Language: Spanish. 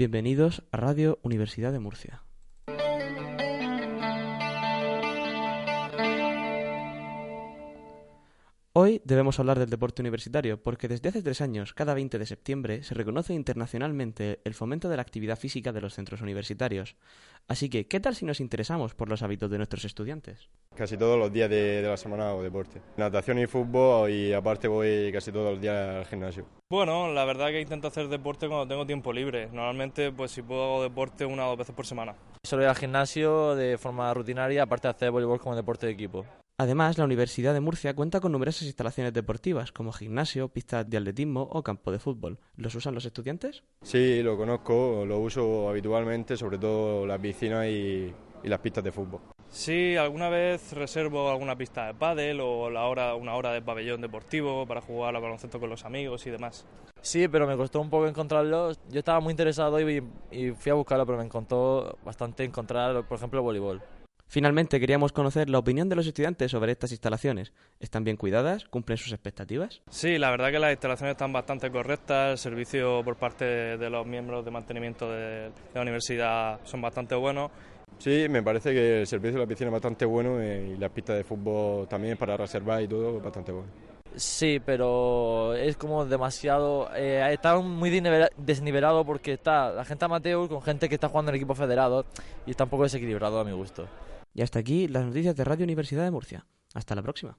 Bienvenidos a Radio Universidad de Murcia. Hoy debemos hablar del deporte universitario porque desde hace tres años, cada 20 de septiembre, se reconoce internacionalmente el fomento de la actividad física de los centros universitarios. Así que, ¿qué tal si nos interesamos por los hábitos de nuestros estudiantes? Casi todos los días de, la semana hago deporte. Natación y fútbol y aparte voy casi todos los días al gimnasio. Bueno, la verdad que intento hacer deporte cuando tengo tiempo libre. Normalmente, pues si puedo hago deporte una o dos veces por semana. Solo ir al gimnasio de forma rutinaria, aparte de hacer voleibol como deporte de equipo. Además, la Universidad de Murcia cuenta con numerosas instalaciones deportivas, como gimnasio, pistas de atletismo o campo de fútbol. ¿Los usan los estudiantes? Sí, lo conozco, lo uso habitualmente, sobre todo las piscinas y, las pistas de fútbol. Sí, alguna vez reservo alguna pista de pádel o la hora, una hora de pabellón deportivo para jugar al baloncesto con los amigos y demás. Sí, pero me costó un poco encontrarlo. Yo estaba muy interesado y, y fui a buscarlo, pero me encontró bastante encontrar, por ejemplo, el voleibol. Finalmente, queríamos conocer la opinión de los estudiantes sobre estas instalaciones. ¿Están bien cuidadas? ¿Cumplen sus expectativas? Sí, la verdad que las instalaciones están bastante correctas. El servicio por parte de los miembros de mantenimiento de la universidad son bastante buenos. Sí, me parece que el servicio de la piscina es bastante bueno y las pistas de fútbol también para reservar y todo es bastante bueno. Sí, pero es como demasiado. Eh, está muy desnivelado porque está la gente amateur con gente que está jugando en equipo federado y está un poco desequilibrado a mi gusto. Y hasta aquí las noticias de Radio Universidad de Murcia. Hasta la próxima.